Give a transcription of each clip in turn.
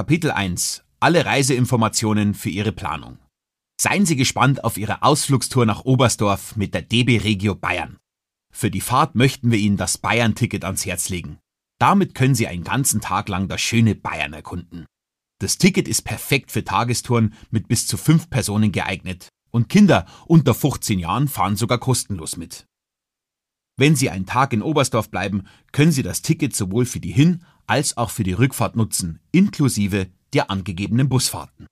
Kapitel 1 Alle Reiseinformationen für Ihre Planung. Seien Sie gespannt auf Ihre Ausflugstour nach Oberstdorf mit der DB Regio Bayern. Für die Fahrt möchten wir Ihnen das Bayern-Ticket ans Herz legen. Damit können Sie einen ganzen Tag lang das schöne Bayern erkunden. Das Ticket ist perfekt für Tagestouren mit bis zu fünf Personen geeignet und Kinder unter 15 Jahren fahren sogar kostenlos mit. Wenn Sie einen Tag in Oberstdorf bleiben, können Sie das Ticket sowohl für die Hin- als auch für die Rückfahrt nutzen, inklusive der angegebenen Busfahrten.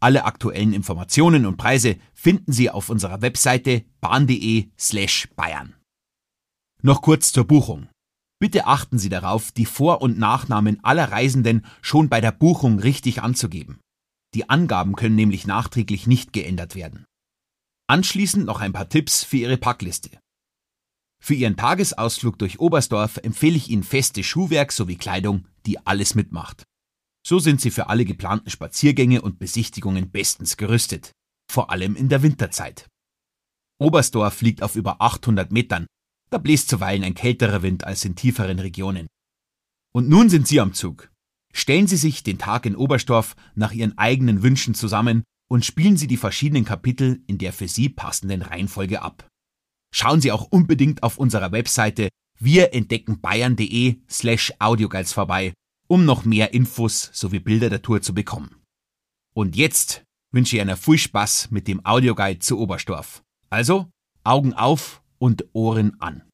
Alle aktuellen Informationen und Preise finden Sie auf unserer Webseite bahn.de slash Bayern. Noch kurz zur Buchung. Bitte achten Sie darauf, die Vor- und Nachnamen aller Reisenden schon bei der Buchung richtig anzugeben. Die Angaben können nämlich nachträglich nicht geändert werden. Anschließend noch ein paar Tipps für Ihre Packliste. Für Ihren Tagesausflug durch Oberstdorf empfehle ich Ihnen feste Schuhwerk sowie Kleidung, die alles mitmacht. So sind Sie für alle geplanten Spaziergänge und Besichtigungen bestens gerüstet, vor allem in der Winterzeit. Oberstdorf liegt auf über 800 Metern, da bläst zuweilen ein kälterer Wind als in tieferen Regionen. Und nun sind Sie am Zug. Stellen Sie sich den Tag in Oberstdorf nach Ihren eigenen Wünschen zusammen und spielen Sie die verschiedenen Kapitel in der für Sie passenden Reihenfolge ab. Schauen Sie auch unbedingt auf unserer Webseite wirentdeckenbayern.de slash audioguides vorbei, um noch mehr Infos sowie Bilder der Tour zu bekommen. Und jetzt wünsche ich Ihnen viel Spaß mit dem Audioguide zu Oberstdorf. Also, Augen auf und Ohren an.